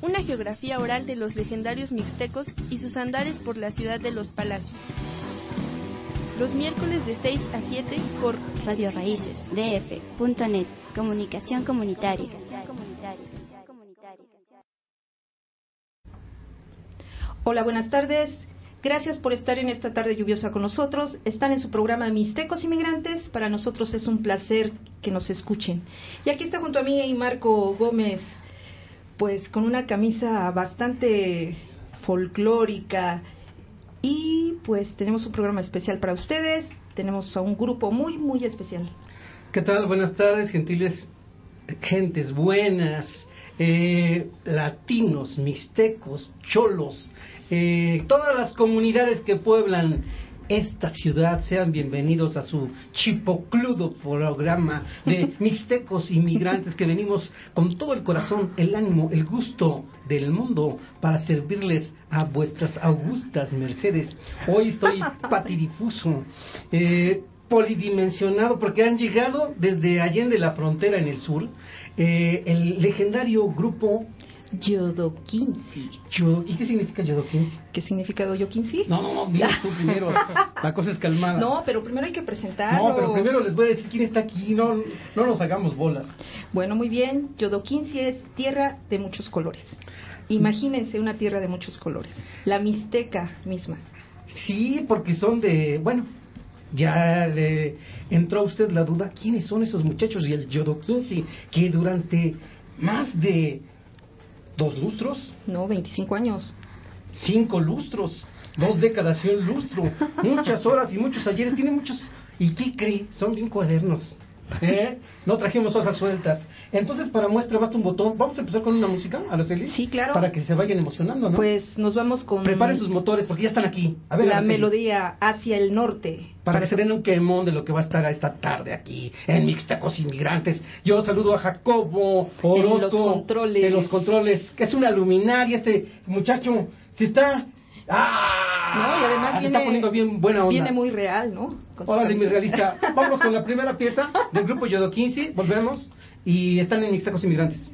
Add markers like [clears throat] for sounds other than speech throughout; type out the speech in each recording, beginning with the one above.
Una geografía oral de los legendarios mixtecos y sus andares por la ciudad de los palacios. Los miércoles de 6 a 7 por Radio Raíces, DF.net, Comunicación Comunitaria. Hola, buenas tardes. Gracias por estar en esta tarde lluviosa con nosotros. Están en su programa Mixtecos Inmigrantes. Para nosotros es un placer que nos escuchen. Y aquí está junto a mí Marco Gómez, pues con una camisa bastante folclórica. Y pues tenemos un programa especial para ustedes. Tenemos a un grupo muy, muy especial. ¿Qué tal? Buenas tardes, gentiles, gentes buenas, eh, latinos, mixtecos, cholos, eh, todas las comunidades que pueblan esta ciudad, sean bienvenidos a su chipocludo programa de [laughs] mixtecos inmigrantes que venimos con todo el corazón, el ánimo, el gusto del mundo para servirles a vuestras augustas mercedes. Hoy estoy [laughs] patidifuso. Eh, polidimensionado porque han llegado desde Allende la frontera en el sur eh, el legendario grupo Yodoquinsi. Yo, ¿Y qué significa Yodoquinsi? ¿Qué significa Yodoquinsi? No, no, no, tú primero. [laughs] La cosa es calmada. No, pero primero hay que presentarlos. No, pero primero les voy a decir quién está aquí. No, no nos hagamos bolas. Bueno, muy bien. Yodoquinsi es tierra de muchos colores. Imagínense una tierra de muchos colores. La Mixteca misma. Sí, porque son de. Bueno, ya le entró a usted la duda, ¿quiénes son esos muchachos y el Yodoquinsi que durante más de dos lustros, No, 25 años. cinco lustros, dos décadas y un lustro, muchas horas y muchos ayeres, tiene muchos... ¿Y qué cree? Son bien cuadernos. [laughs] ¿eh? No trajimos hojas sueltas. Entonces, para muestra, basta un botón. Vamos a empezar con una música, Araceli. Sí, claro. Para que se vayan emocionando, ¿no? Pues nos vamos con Preparen sus motores porque ya están aquí. A ver, la Araceli. melodía hacia el norte. para que se den un quemón de lo que va a estar esta tarde aquí en Mixtecos Inmigrantes. Yo saludo a Jacobo Orozco En los controles. en los controles, que es una luminaria este muchacho. Si está ¡Ah! No, y además se viene, está poniendo bien buena onda. Viene muy real, ¿no? Órale, mi realista. [laughs] Vamos con la primera pieza del grupo Yodo 15. Volvemos. Y están en Mixtecos Inmigrantes.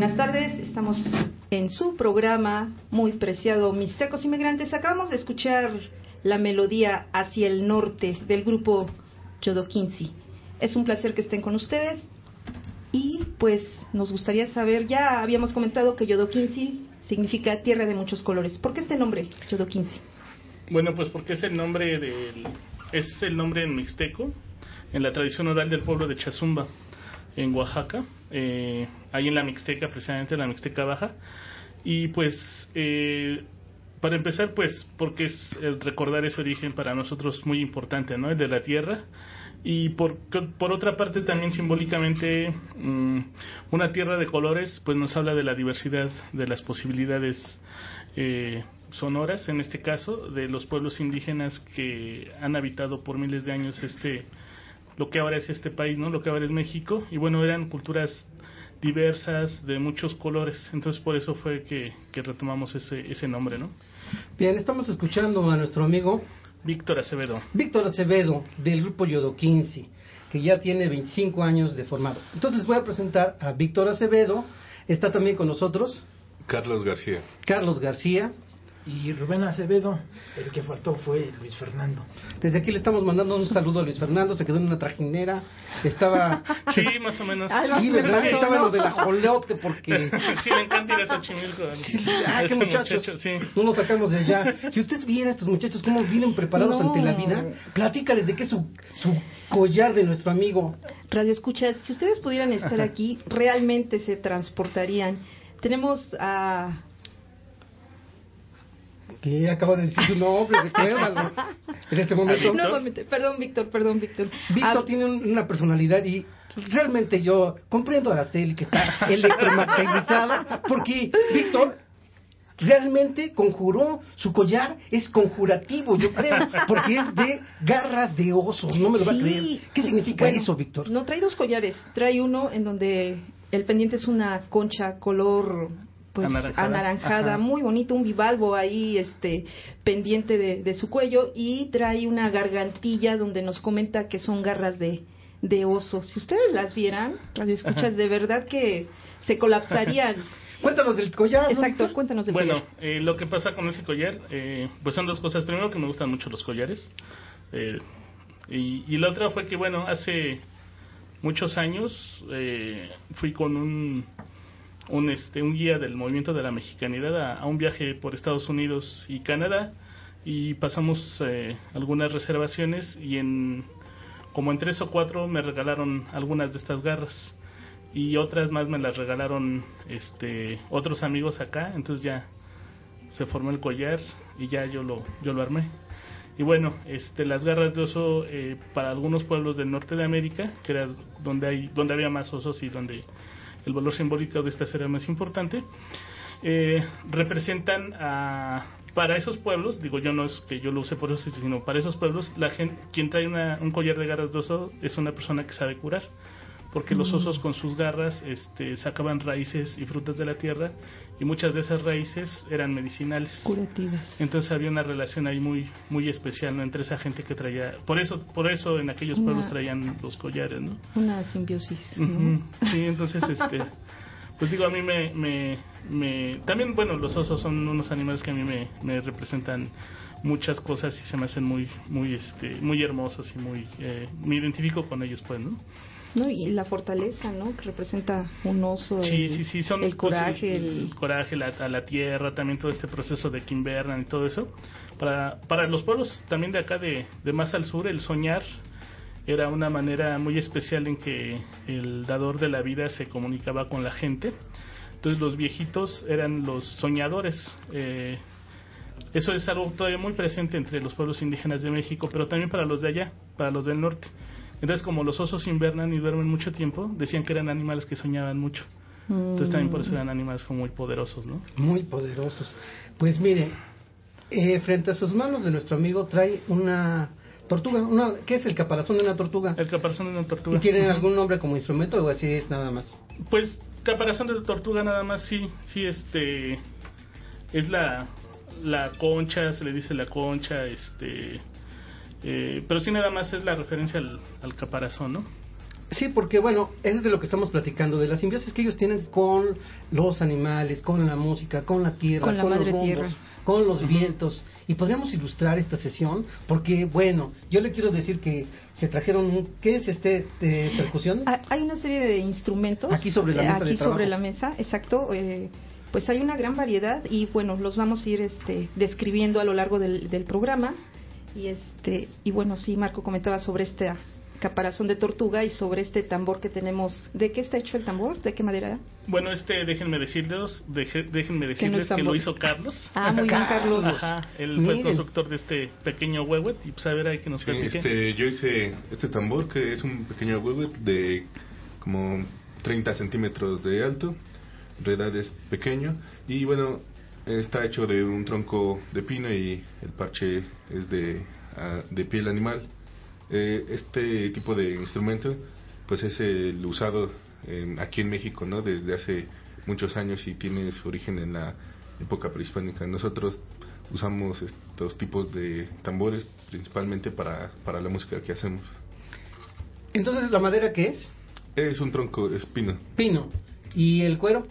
Buenas tardes, estamos en su programa muy preciado Mixtecos Inmigrantes. Acabamos de escuchar la melodía Hacia el Norte del grupo Yodoquinci. Es un placer que estén con ustedes y pues nos gustaría saber, ya habíamos comentado que Yodoquinci significa tierra de muchos colores. ¿Por qué este nombre, Yodoquinci? Bueno, pues porque es el nombre del es el nombre en mixteco, en la tradición oral del pueblo de Chazumba, en Oaxaca, eh, ahí en la Mixteca, precisamente en la Mixteca Baja. Y pues, eh, para empezar, pues, porque es el recordar ese origen para nosotros muy importante, ¿no? El de la tierra. Y por, por otra parte, también simbólicamente, mm, una tierra de colores, pues nos habla de la diversidad, de las posibilidades eh, sonoras, en este caso, de los pueblos indígenas que han habitado por miles de años este lo que ahora es este país, ¿no? Lo que ahora es México. Y bueno, eran culturas diversas, de muchos colores. Entonces por eso fue que, retomamos ese, ese nombre, ¿no? Bien, estamos escuchando a nuestro amigo Víctor Acevedo. Víctor Acevedo, del grupo Yodo 15, que ya tiene 25 años de formado. Entonces les voy a presentar a Víctor Acevedo. Está también con nosotros. Carlos García. Carlos García. Y Rubén Acevedo, el que faltó fue Luis Fernando. Desde aquí le estamos mandando un saludo a Luis Fernando, se quedó en una trajinera, estaba... [laughs] Sí, más o menos. sí, ¿verdad? Estaba lo del ajolote porque... [laughs] Sí, me encanta ir a Xochimilco. [laughs] ah, qué muchachos, sí. no nos sacamos de allá. Si usted viera a estos muchachos cómo vienen preparados ante la vida, platícales de qué es su, su collar de nuestro amigo. Radio Escuchas, si ustedes pudieran estar aquí, realmente se transportarían. Tenemos a que acaba de decir su nombre, recuérdalo. [laughs] En este momento. perdón, Víctor, perdón, Víctor. Víctor ah, tiene una personalidad y realmente yo comprendo a Araceli que está [laughs] electromagnetizada, porque Víctor realmente conjuró, su collar es conjurativo, yo creo, porque es de garras de osos, no me lo va a creer. ¿Qué significa eso, Víctor? No, trae dos collares, trae uno en donde el pendiente es una concha color pues anaranjada, muy bonito, un bivalvo ahí este pendiente de, su cuello y trae una gargantilla donde nos comenta que son garras de, de oso. Si ustedes las vieran, radio escuchas, de verdad que se colapsarían. [laughs] Cuéntanos del collar. Exacto, cuéntanos del bueno, collar. Bueno, eh, lo que pasa con ese collar, eh, pues son dos cosas. Primero que me gustan mucho los collares. Eh, y, y, la otra fue que, bueno, hace muchos años fui con un un, este, un guía del movimiento de la mexicanidad a, un viaje por Estados Unidos y Canadá y pasamos eh, algunas reservaciones y en como en tres o cuatro me regalaron algunas de estas garras y otras más me las regalaron este otros amigos acá. Entonces ya se formó el collar y ya yo lo yo lo armé. Y bueno este las garras de oso eh, para algunos pueblos del norte de América que era donde hay donde había más osos y donde el valor simbólico de esta era más importante, eh, representan a, para esos pueblos, digo yo no es que yo lo use por eso, sino para esos pueblos, la gente, quien trae un collar de garras de es una persona que sabe curar porque los osos con sus garras este, sacaban raíces y frutas de la tierra y muchas de esas raíces eran medicinales. Curativas. Entonces había una relación ahí muy muy especial entre esa gente que traía, por eso por eso en aquellos pueblos traían los collares, ¿no? Una simbiosis. Sí, entonces este [laughs] pues digo a mí me, me, me también bueno los osos son unos animales que a mí me, me representan muchas cosas y se me hacen muy muy este muy hermosos y muy eh, me identifico con ellos pues no no, y la fortaleza, ¿no? Que representa un oso. Sí, sí, sí, son el coraje. El, coraje la, a la tierra, también todo este proceso de que invernan y todo eso. Para, para los pueblos también de acá, de, de más al sur, el soñar era una manera muy especial en que el dador de la vida se comunicaba con la gente. Entonces los viejitos eran los soñadores. Eh, eso es algo todavía muy presente entre los pueblos indígenas de México, pero también para los de allá, para los del norte. Entonces, como los osos invernan y duermen mucho tiempo, decían que eran animales que soñaban mucho. Entonces también por eso eran animales como muy poderosos, ¿no? Muy poderosos. Pues mire, eh, frente a sus manos de nuestro amigo trae una tortuga. Una, ¿Qué es el caparazón de una tortuga? El caparazón de una tortuga. ¿Y tiene algún nombre como instrumento o así es nada más? Pues caparazón de tortuga nada más, sí, sí, este, es la, la concha, se le dice la concha, este, eh, pero sí nada más es la referencia al, caparazón, ¿no? Sí, porque bueno, es de lo que estamos platicando, de la simbiosis que ellos tienen con los animales, con la música, con la tierra, Con la los madre rumbos, tierra. con los vientos. Y podríamos ilustrar esta sesión, porque bueno, yo le quiero decir que se trajeron, un- ¿qué es este de percusión? Ah, Hay una serie de instrumentos. Aquí sobre la eh, mesa de sobre la mesa, exacto. eh, pues hay una gran variedad y bueno, los vamos a ir este, describiendo a lo largo del, del programa. Y este y bueno, sí, Marco comentaba sobre este caparazón de tortuga y sobre este tambor que tenemos. ¿De qué está hecho el tambor? ¿De qué madera? Bueno, este, déjenme decirles, deje- déjenme no es decirles que, lo hizo Carlos. Ah, muy bien, Carlos. Ajá, él fue el constructor de este pequeño huehuet y pues a ver, hay que nos Sí, platique. este, yo hice este tambor que es un pequeño huevo de como 30 centímetros de alto, en realidad es pequeño y bueno, está hecho de un tronco de pino y el parche es de, ah, de piel animal. Eh, este tipo de instrumento pues es el usado en- aquí en México no desde hace muchos años y tiene su origen en la época prehispánica. Nosotros usamos estos tipos de tambores principalmente para, para la música que hacemos. Entonces, ¿la madera qué es? Es un tronco espino. Pino. ¿Y el cuero?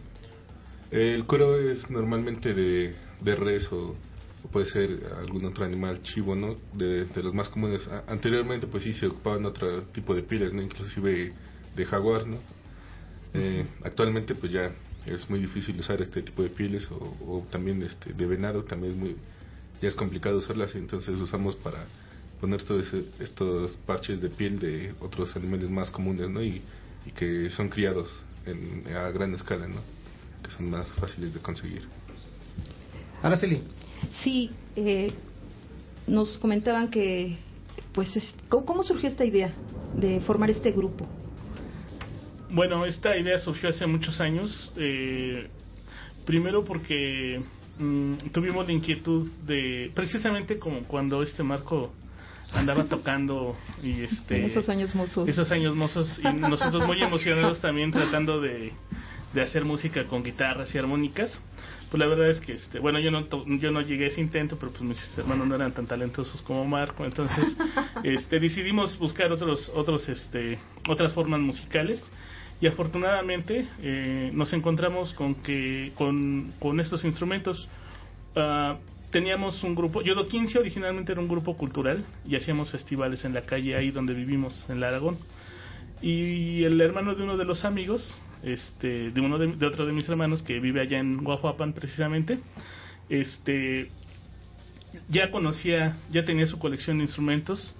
El cuero es normalmente de, de res o, o puede ser algún otro animal chivo, ¿no? De, de los más comunes. A- anteriormente pues sí se ocupaban otro tipo de pieles, ¿no? Inclusive de jaguar, ¿no? Eh, actualmente pues ya es muy difícil usar este tipo de pieles o, o también este de venado también es muy ya es complicado usarlas entonces usamos para poner todos estos parches de piel de otros animales más comunes no y, y que son criados en, a gran escala no que son más fáciles de conseguir Araceli. Sí, eh, nos comentaban que, pues, es- ¿cómo, cómo surgió esta idea de formar este grupo? Bueno, esta idea surgió hace muchos años. eh, primero porque mm, tuvimos la inquietud de, precisamente como cuando este Marco andaba [laughs] tocando y este esos años mozos. esos años mozos y nosotros muy [laughs] emocionados también tratando de, de hacer música con guitarras y armónicas pues la verdad es que este bueno yo no yo no llegué a ese intento pero pues mis hermanos no eran tan talentosos como Marco entonces [laughs] este decidimos buscar otros otros este otras formas musicales y afortunadamente eh, nos encontramos con que con, con estos instrumentos. Ah, teníamos un grupo Yodo 15 originalmente era un grupo cultural y hacíamos festivales en la calle ahí donde vivimos en la Aragón y el hermano de uno de los amigos este de uno de, otro de mis hermanos que vive allá en Guajuapan precisamente este ya conocía ya tenía su colección de instrumentos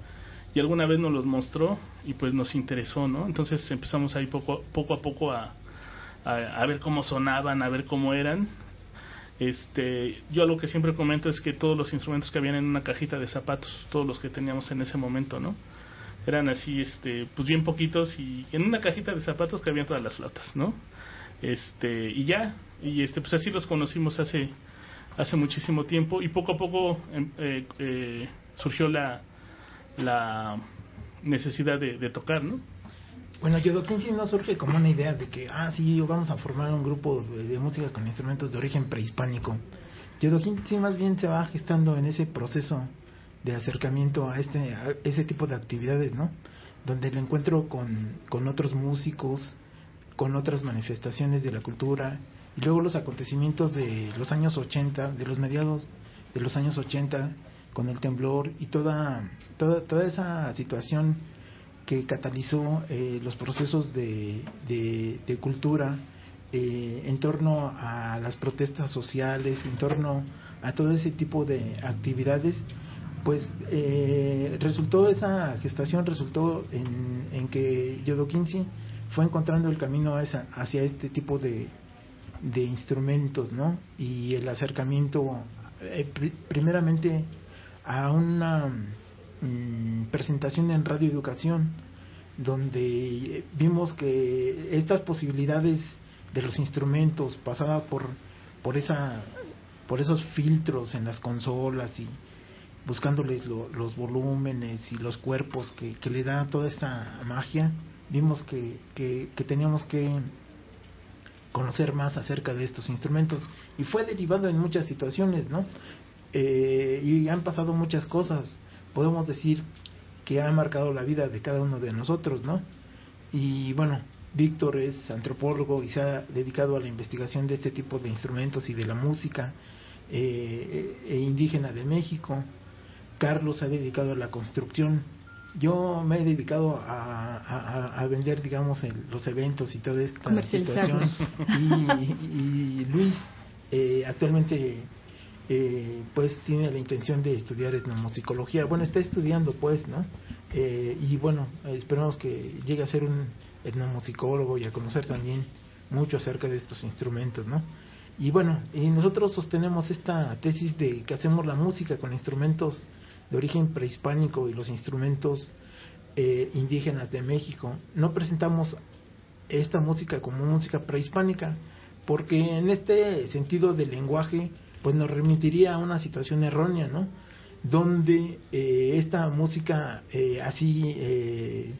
y alguna vez nos los mostró y pues nos interesó no entonces empezamos ahí poco poco a poco a, a, a ver cómo sonaban a ver cómo eran. Este yo lo que siempre comento es que todos los instrumentos que habían en una cajita de zapatos todos los que teníamos en ese momento no eran así este pues bien poquitos y en una cajita de zapatos cabían todas las flautas no este y ya y este pues así los conocimos hace hace muchísimo tiempo y poco a poco em, eh, eh, surgió la la necesidad de, tocar no Bueno, Yodokin sí no surge como una idea de que, ah, sí, vamos a formar un grupo de, de música con instrumentos de origen prehispánico. Yodokin sí más bien se va gestando en ese proceso de acercamiento a este a ese tipo de actividades, ¿no? Donde el encuentro con, con otros músicos, con otras manifestaciones de la cultura, y luego los acontecimientos de los años 80, de los mediados de los años 80, con el temblor y toda, toda, toda esa situación que catalizó eh, los procesos de, de, de cultura eh, en torno a las protestas sociales, en torno a todo ese tipo de actividades, pues eh, resultó esa gestación, resultó en, en que Yodokinsi fue encontrando el camino hacia este tipo de, de instrumentos, ¿no? Y el acercamiento, eh, pri- primeramente, a una mm, presentación en Radio Educación, donde vimos que estas posibilidades de los instrumentos pasada por por esa por esos filtros en las consolas y buscándoles lo- los volúmenes y los cuerpos que, le da toda esa magia vimos que, que, teníamos que conocer más acerca de estos instrumentos. Y fue derivado en muchas situaciones no Eh, y han pasado muchas cosas. Podemos decir que ha marcado la vida de cada uno de nosotros no y bueno, Víctor es antropólogo y se ha dedicado a la investigación de este tipo de instrumentos y de la música eh, e indígena de México. Carlos se ha dedicado a la construcción. Yo me he dedicado a, vender, digamos, los eventos y toda esta situación. Y, Luis eh, actualmente eh, pues tiene la intención de estudiar etnomusicología. Bueno, está estudiando pues, ¿no? Eh, y bueno, esperamos que llegue a ser un etnomusicólogo y a conocer también mucho acerca de estos instrumentos, ¿no? Y bueno, y nosotros sostenemos esta tesis de que hacemos la música con instrumentos de origen prehispánico y los instrumentos eh, indígenas de México. No presentamos esta música como música prehispánica, porque en este sentido del lenguaje, pues nos remitiría a una situación errónea, ¿no? Donde eh, esta música eh, así eh,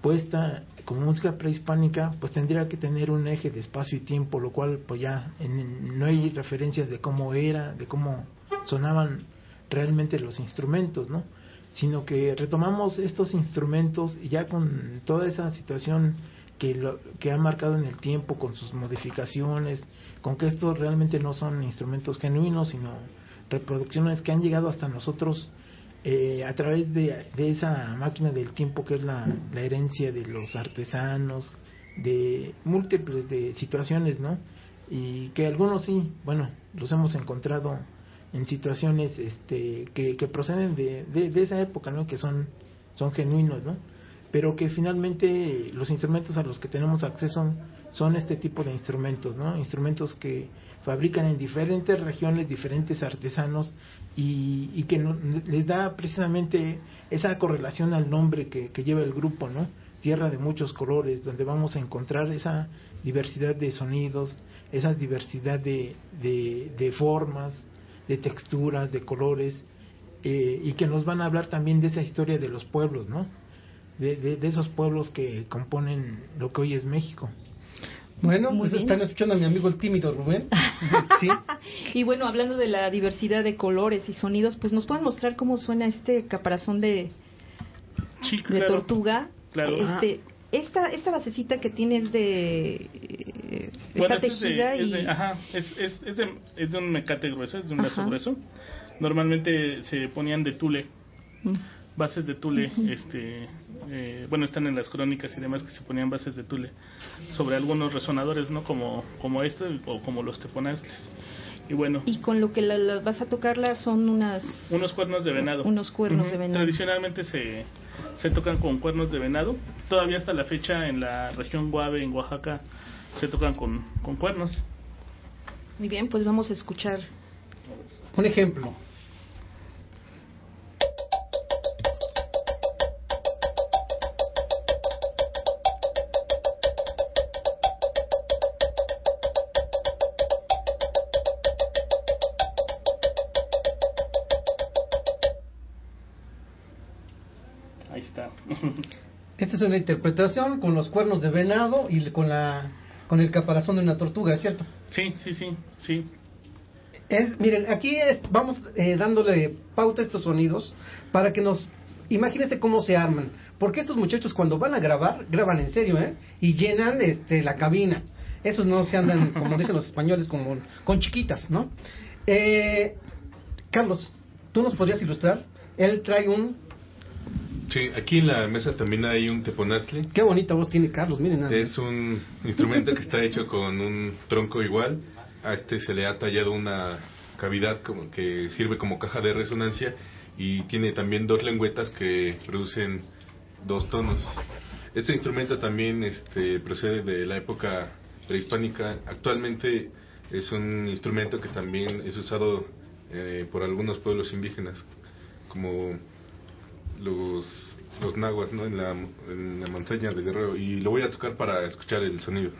puesta como música prehispánica, pues tendría que tener un eje de espacio y tiempo, lo cual pues ya no hay referencias de cómo era, de cómo sonaban realmente los instrumentos, ¿no? Sino que retomamos estos instrumentos ya con toda esa situación que, lo, que ha marcado en el tiempo, con sus modificaciones, con que estos realmente no son instrumentos genuinos, sino reproducciones que han llegado hasta nosotros eh, a través de, esa máquina del tiempo que es la, herencia de los artesanos, de múltiples de situaciones, ¿no? Y que algunos sí, bueno, los hemos encontrado en situaciones este, que, que proceden de, de, esa época, ¿no? Que son, son genuinos, ¿no? Pero que finalmente los instrumentos a los que tenemos acceso son este tipo de instrumentos, ¿no? Instrumentos que fabrican en diferentes regiones diferentes artesanos y, y que les da precisamente esa correlación al nombre que, lleva el grupo, ¿no? Tierra de muchos colores, donde vamos a encontrar esa diversidad de sonidos, esa diversidad de, de, formas, de texturas, de colores, eh, y que nos van a hablar también de esa historia de los pueblos, ¿no? De, de, esos pueblos que componen lo que hoy es México. Bueno, pues están escuchando a mi amigo el tímido Rubén. [laughs] ¿Sí? y bueno, hablando de la diversidad de colores y sonidos, pues nos pueden mostrar cómo suena este caparazón de, de tortuga. Claro. Este, esta, esta basecita que tiene es de... Eh, está tejida y... Es de, ajá, es, es, es, de, es de un mecate grueso, es de un lazo grueso. Normalmente se ponían de tule. Mm bases de tule, este, eh, bueno, están en las crónicas y demás que se ponían bases de tule sobre algunos resonadores, ¿no? Como, como este o como los teponazles. Y bueno. Y con lo que la, vas a tocarla son unas. Unos cuernos de venado. Unos cuernos de venado. Tradicionalmente se, se tocan con cuernos de venado. Todavía hasta la fecha en la región Guave, en Oaxaca, se tocan con, con cuernos. Muy bien, pues vamos a escuchar. Un ejemplo. Esta es una interpretación con los cuernos de venado y con la con el caparazón de una tortuga, ¿es cierto? Sí, sí, sí, sí. Es, miren, aquí vamos eh, dándole pauta a estos sonidos para que nos imagínense cómo se arman, porque estos muchachos cuando van a grabar graban en serio, ¿eh? Y llenan este la cabina. Esos no se andan [laughs] como dicen los españoles como con chiquitas, ¿no? Eh, Carlos, tú nos podrías ilustrar. Él trae un Sí, aquí en la mesa también hay un teponaztle. Qué bonita voz tiene Carlos, miren. Nada. Es un instrumento que está hecho con un tronco igual. A este se le ha tallado una cavidad como que sirve como caja de resonancia y tiene también dos lengüetas que producen dos tonos. Este instrumento también este, procede de la época prehispánica. Actualmente es un instrumento que también es usado eh, por algunos pueblos indígenas, como los, los nahuas ¿no? en, la, en la montaña de Guerrero y lo voy a tocar para escuchar el sonido.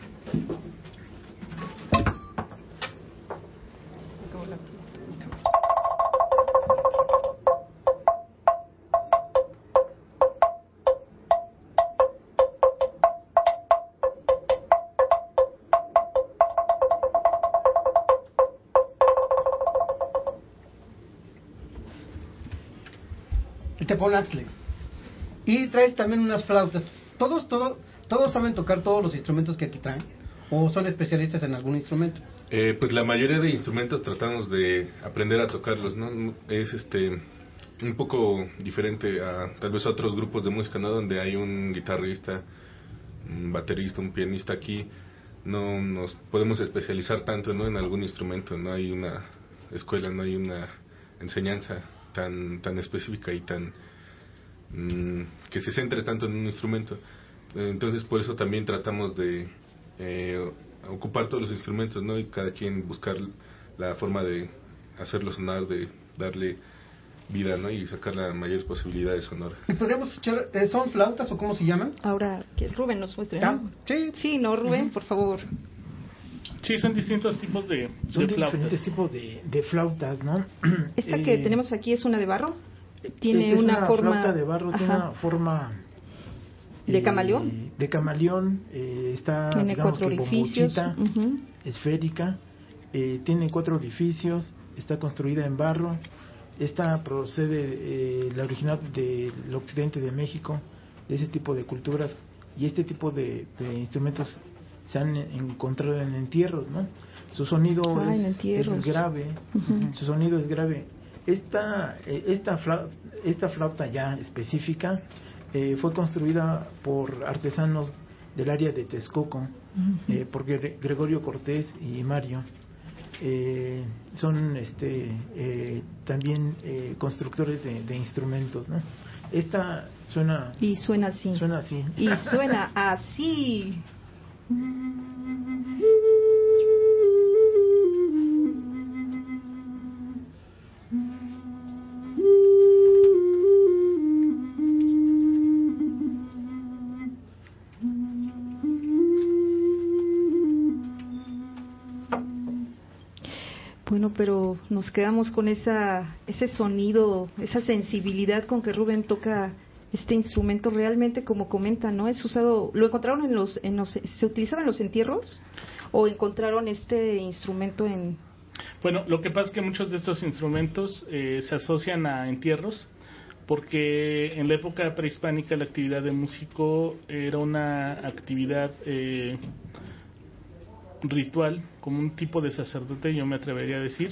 Y traes también unas flautas. Todos, todo, ¿Todos saben tocar todos los instrumentos que aquí traen? ¿O son especialistas en algún instrumento? Eh, pues la mayoría de instrumentos tratamos de aprender a tocarlos, ¿no? Es este un poco diferente a tal vez otros grupos de música, ¿no? Donde hay un guitarrista, un baterista, un pianista aquí, no nos podemos especializar tanto, ¿no? En algún instrumento, no hay una escuela, no hay una enseñanza tan tan específica y tan mm, que se centre tanto en un instrumento. Entonces por eso también tratamos de eh, ocupar todos los instrumentos, ¿no? Y cada quien buscar la forma de hacerlo sonar, de darle vida, ¿no? Y sacar las mayores posibilidades sonoras. ¿Y podríamos escuchar, eh, son flautas o cómo se llaman? Ahora que Rubén nos muestre. Ah, ¿no? sí. Sí, no, Rubén, por favor. Sí, son distintos tipos de, Son de flautas. diferentes tipos de, de flautas, ¿no? Esta [clears throat] que Eh, tenemos aquí es una de barro. Tiene es una, forma flauta de barro, tiene una forma ¿De eh, camaleón? De camaleón, eh, está Tiene digamos cuatro que orificios. esférica, eh, tiene cuatro orificios, está construida en barro. Esta procede, eh, la original del occidente de México, de ese tipo de culturas, y este tipo de, de instrumentos se han encontrado en entierros, ¿no? Su sonido Ah, es, es grave, su sonido es grave. Esta, eh, esta, flau- esta flauta ya específica eh, fue construida por artesanos del área de Texcoco, eh, por Gre- Gregorio Cortés y Mario. Eh, son este, eh, también eh, constructores de, de instrumentos. ¿no? Esta suena, Y suena así. suena así. Y suena [laughs] así. Nos quedamos con esa, ese sonido, esa sensibilidad con que Rubén toca este instrumento realmente, como comenta, ¿no? Es usado, ¿lo encontraron en los, en los, se utilizaba en los entierros o encontraron este instrumento en, Bueno, lo que pasa es que muchos de estos instrumentos eh, se asocian a entierros porque en la época prehispánica la actividad de músico era una actividad eh, ritual, como un tipo de sacerdote, yo me atrevería a decir,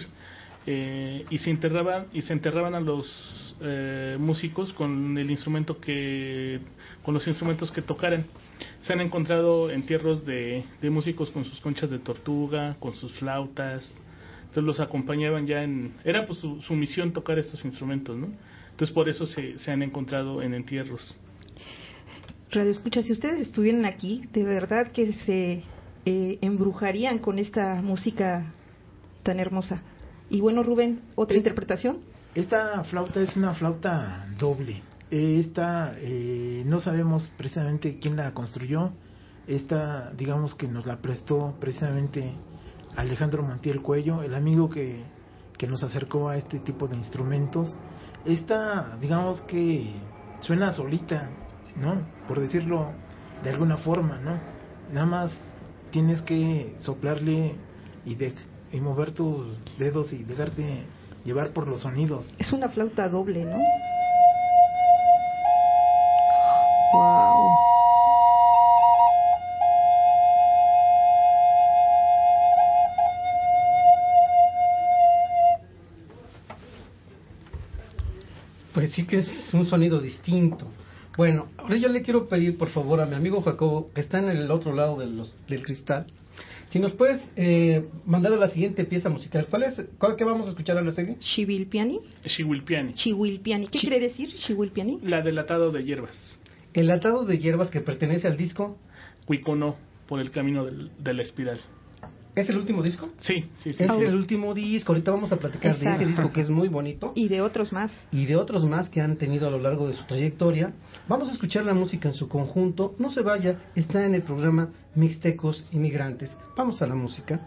eh, y se enterraban y se enterraban a los eh, músicos con el instrumento que con los instrumentos que tocaran. Se han encontrado entierros de, músicos con sus conchas de tortuga, con sus flautas, entonces los acompañaban ya en era pues su, su misión tocar estos instrumentos, ¿no? Entonces por eso se, se han encontrado en entierros. Radio Escucha, si ustedes estuvieran aquí, de verdad que se eh, embrujarían con esta música tan hermosa. Y bueno, Rubén, ¿otra interpretación? Esta flauta es una flauta doble. Esta eh, no sabemos precisamente quién la construyó. Esta, digamos que nos la prestó precisamente Alejandro Montiel Cuello, el amigo que, que nos acercó a este tipo de instrumentos. Esta, digamos que suena solita, ¿no? Por decirlo de alguna forma, ¿no? Nada más tienes que soplarle y, de, y mover tus dedos y dejarte llevar por los sonidos. Es una flauta doble, ¿no? Wow. Pues sí que es un sonido distinto. Bueno, ahora yo le quiero pedir por favor a mi amigo Jacobo, que está en el otro lado de los, del cristal, si nos puedes eh, mandar a la siguiente pieza musical. ¿Cuál es? ¿Cuál que vamos a escuchar a la serie? Chivilpiani. Xihuilpiani, Chihuilpiani. ¿Qué quiere decir Chihuilpiani? la del atado de hierbas. El atado de hierbas que pertenece al disco. Cuiconó, por el camino del- de la espiral. ¿Es el último disco? Sí, sí, sí. Es sí. el último disco. Ahorita vamos a platicar de ese disco que es muy bonito. Y de otros más. y de otros más que han tenido a lo largo de su trayectoria. Vamos a escuchar la música en su conjunto. No se vaya, está en el programa Mixtecos Inmigrantes. Vamos a la música.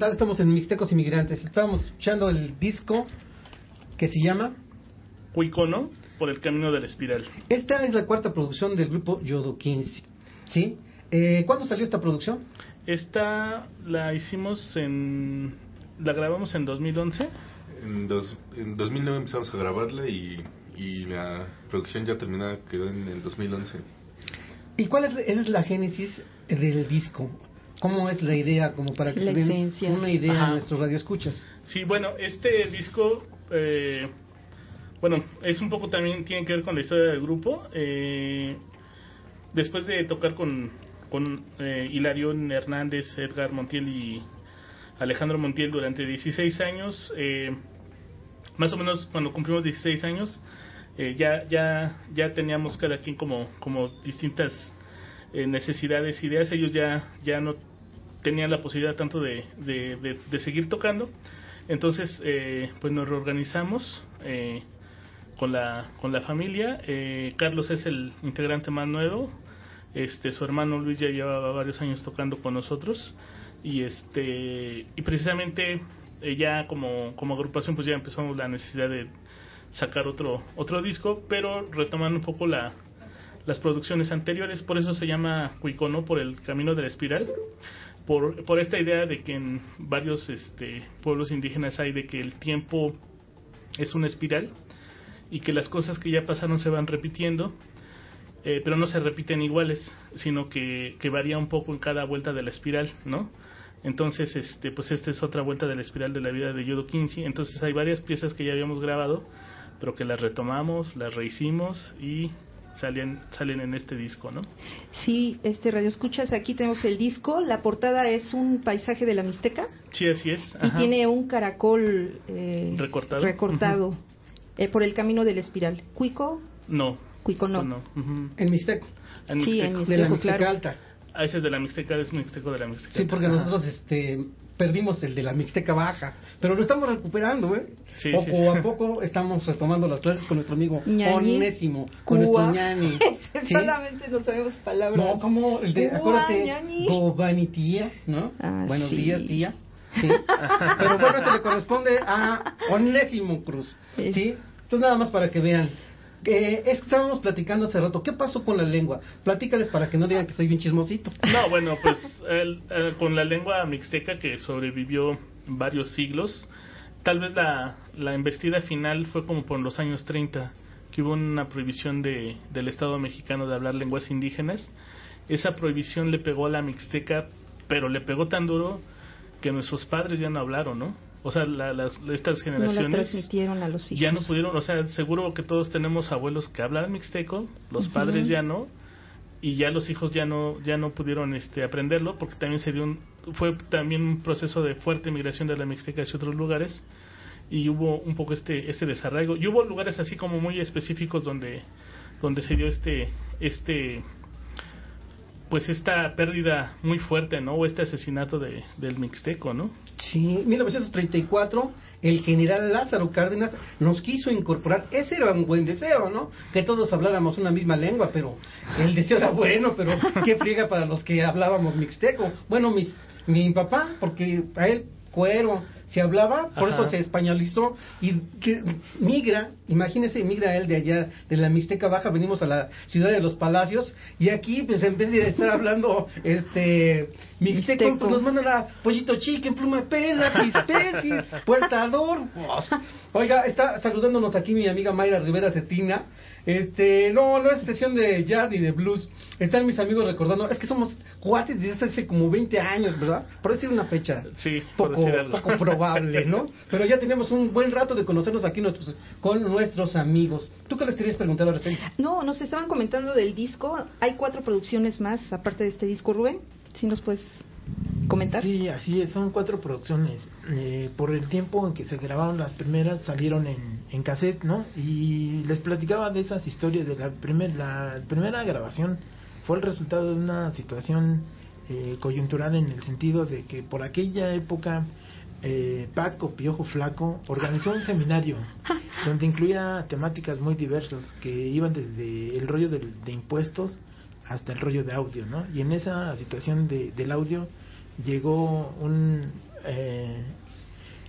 Tal? Estamos en Mixtecos Inmigrantes. Estábamos escuchando el disco que se llama Cuicono por el camino de la espiral. Esta es la cuarta producción del grupo Yodo 15. ¿Sí? Eh, ¿Cuándo salió esta producción? Esta la hicimos en. La grabamos en 2011. En, dos, en 2009 empezamos a grabarla y, y la producción ya terminada quedó en el 2011. ¿Y cuál es, es la génesis del disco? ¿Cómo es la idea? Como para que La se den esencia. una idea Ajá. a nuestros radioescuchas. Sí, bueno, este disco, eh, bueno, es un poco también, tiene que ver con la historia del grupo. Eh, después de tocar con, con eh, Hilarión Hernández, Edgar Montiel y Alejandro Montiel durante 16 años, eh, más o menos cuando cumplimos 16 años, eh, ya, ya, ya teníamos cada quien como, como distintas eh, necesidades, ideas. Ellos ya, ya no tenían la posibilidad tanto de, de, de- de seguir tocando. Entonces, eh, pues nos reorganizamos eh, con, la, con la familia. Eh, Carlos es el integrante más nuevo. Este, su hermano Luis ya llevaba varios años tocando con nosotros. Y, este, y precisamente eh, ya como, como agrupación pues ya empezamos la necesidad de sacar otro, otro disco, pero retomando un poco la, las producciones anteriores, por eso se llama Cuicono, por el camino de la espiral, por, por esta idea de que en varios este, pueblos indígenas hay de que el tiempo es una espiral y que las cosas que ya pasaron se van repitiendo, eh, pero no se repiten iguales, sino que, varía un poco en cada vuelta de la espiral, ¿no? Entonces, este, pues esta es otra vuelta de la espiral de la vida de Yodo Quincy. Entonces hay varias piezas que ya habíamos grabado, pero que las retomamos, las rehicimos y salen, salen en este disco, ¿no? Sí, este radio escuchas, aquí tenemos el disco, la portada es un paisaje de la Mixteca Sí, así es. y tiene un caracol eh, Recortado. recortado, eh, por el camino de la espiral. Cuico, No. Cuico no. ujú. En Mixteco. En Sí, en Mixteco. De la Mixteco, Mixteca claro. Alta. Ah, ese es de la Mixteca, es Mixteco de la Mixteca. Sí, porque nosotros este, perdimos el de la Mixteca Baja, pero lo estamos recuperando, ¿eh? Sí, poco sí, sí. a poco estamos retomando las clases con nuestro amigo Ñañi. Onésimo, con Cuba. nuestro [laughs] ñani. ¿sí? Solamente no sabemos palabras. No, como el de, Cuba, acuérdate. Gobanitía, ¿no? Ah, Buenos sí. días, tía. Sí. [laughs] Pero bueno, esto le corresponde a Onésimo Cruz, Sí. ¿sí? Entonces nada más para que vean. Eh, es que estábamos platicando hace rato, ¿qué pasó con la lengua? Platícales para que no digan que soy bien chismosito. No, bueno, pues el- con la lengua mixteca que sobrevivió varios siglos, tal vez la, la embestida final fue como por los años 30, que hubo una prohibición de, del Estado mexicano de hablar lenguas indígenas. Esa prohibición le pegó a la mixteca, pero le pegó tan duro que nuestros padres ya no hablaron, ¿no? O sea, la- las, estas no generaciones transmitieron a los hijos. ya no pudieron, o sea, seguro que todos tenemos abuelos que hablan mixteco, los padres ya no, y ya los hijos ya no ya no pudieron este aprenderlo porque también se dio un fue también un proceso de fuerte migración de la mixteca hacia otros lugares y hubo un poco este este desarraigo y hubo lugares así como muy específicos donde donde se dio este este pues esta pérdida muy fuerte, ¿no? O este asesinato de, del mixteco, ¿no? Sí, 1934, el general Lázaro Cárdenas nos quiso incorporar. Ese era un buen deseo, ¿no? Que todos habláramos una misma lengua, pero el deseo era bueno, pero qué friega para los que hablábamos mixteco. Bueno, mis, mi papá, porque a él cuero se hablaba, por Ajá. eso se españolizó y que migra, imagínese, migra él de allá, de la Mixteca Baja, venimos a la ciudad de los Palacios y aquí, pues en vez de estar hablando este Mixteco, pues nos mandan a Pollito Chicken, Pluma Pela, Crispesi, Puertador. Oiga, está saludándonos aquí mi amiga Mayra Rivera Cetina. Este, no, no es sesión de jazz ni de blues. Están mis amigos recordando, es que somos cuates desde hace como 20 años, ¿verdad? Por decir una fecha Sí, por poco, decir algo. poco probable, ¿no? Pero ya tenemos un buen rato de conocernos aquí nuestros, con nuestros amigos. ¿Tú qué les querías preguntar a Araceli? No, nos estaban comentando del disco. Hay cuatro producciones más, aparte de este disco, Rubén. ¿Sí nos puedes comentar? Sí, así es, son cuatro producciones. Eh, por el tiempo en que se grabaron las primeras, salieron en, en cassette, ¿no? Y les platicaba de esas historias de la, primer, la primera grabación. Fue el resultado de una situación eh, coyuntural en el sentido de que por aquella época eh, Paco Piojo Flaco organizó un seminario [laughs] donde incluía temáticas muy diversas que iban desde el rollo de impuestos hasta el rollo de audio, ¿no? Y en esa situación de, del audio llegó un eh,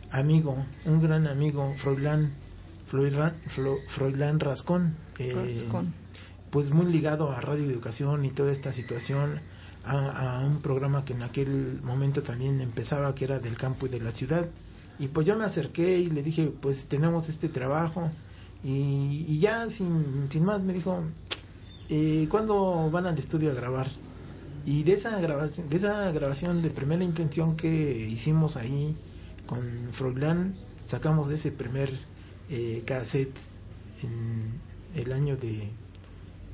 amigo, un gran amigo, Froilán, Froilán, Froilán Rascón, eh, Rascón. pues muy ligado a Radio Educación y toda esta situación, a, a un programa que en aquel momento también empezaba, que era del campo y de la ciudad. Y pues yo me acerqué y le dije, pues tenemos este trabajo. Y, y ya sin, sin más me dijo, eh, ¿cuándo van al estudio a grabar? Y de esa grabación, de esa grabación de primera intención que hicimos ahí con Froilán, sacamos ese primer eh, cassette en el año de,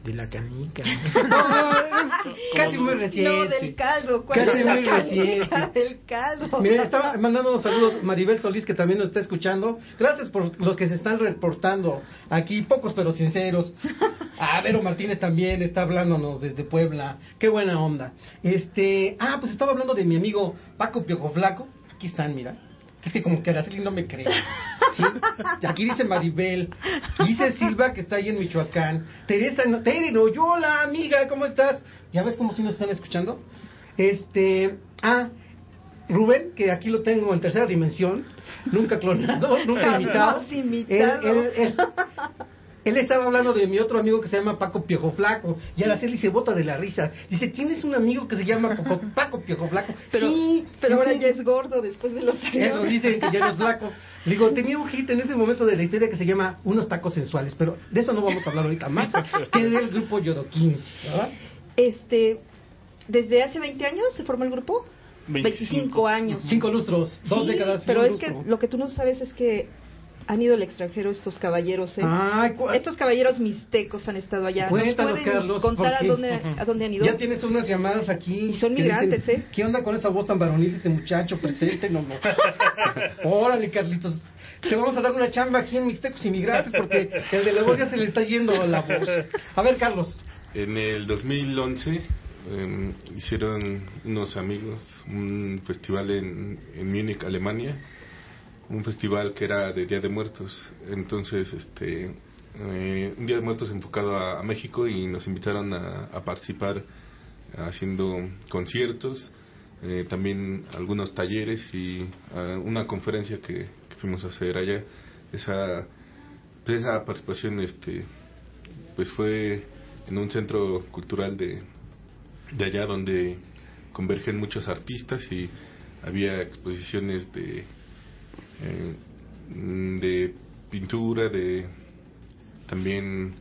de la canica. [laughs] [laughs] Casi muy reciente. No, del caldo. ¿cuál Casi muy reciente. del caldo? Mira, estaba mandando unos saludos Maribel Solís, que también nos está escuchando. Gracias por los que se están reportando aquí, pocos pero sinceros. Ah, Vero Martínez también está hablándonos desde Puebla. Qué buena onda. Este, ah, pues estaba hablando de mi amigo Paco Piojo Flaco. Aquí están, mira. Es que como que Araceli no me cree. ¿Sí? Aquí dice Maribel. Dice Silva que está ahí en Michoacán. Teresa, no- Tere Noyola, amiga, ¿cómo estás? ¿Ya ves cómo si nos están escuchando? Este, ah, Rubén, que aquí lo tengo en tercera dimensión, nunca clonado, nunca [laughs] imitado. Imitado. Él, él- él- él estaba hablando de mi otro amigo que se llama Paco Piojo Flaco. Y Araceli se bota de la risa. Dice, ¿tienes un amigo que se llama Paco, [laughs] Paco Piojo Flaco? Pero, sí, pero ahora ya es gordo después de los años. Eso dicen que ya no es flaco. Le digo, tenía un hit en ese momento de la historia que se llama Unos tacos sensuales, pero de eso no vamos a hablar ahorita más, [laughs] que del grupo Yodo 15, ¿verdad? Este, ¿desde hace 20 años se formó el grupo? 25 años. Cinco lustros, dos Sí, décadas. Pero es que lo que tú no sabes es que han ido al extranjero estos caballeros. ¿eh? Estos caballeros mixtecos han estado allá. ¿Nos Cuéntanos, pueden Carlos, contar a dónde, a dónde han ido? Ya tienes unas llamadas aquí. Y son migrantes, dicen, ¿eh? ¿Qué onda con esa voz tan varonil de este muchacho? Preséntenos. [laughs] Órale, Carlitos. Te vamos a dar una chamba aquí en Mixtecos Inmigrantes porque el de la voz ya se le está yendo la voz. A ver, Carlos. En el 2011 em, hicieron unos amigos un festival en, en Múnich, Alemania, un festival que era de Día de Muertos. Entonces, este, eh, un Día de Muertos enfocado a, a México y nos invitaron a, participar haciendo conciertos, eh, también algunos talleres y ah, una conferencia que, que fuimos a hacer allá. Esa, pues esa participación, este, pues fue en un centro cultural de, de allá donde convergen muchos artistas y había exposiciones de eh, de pintura de también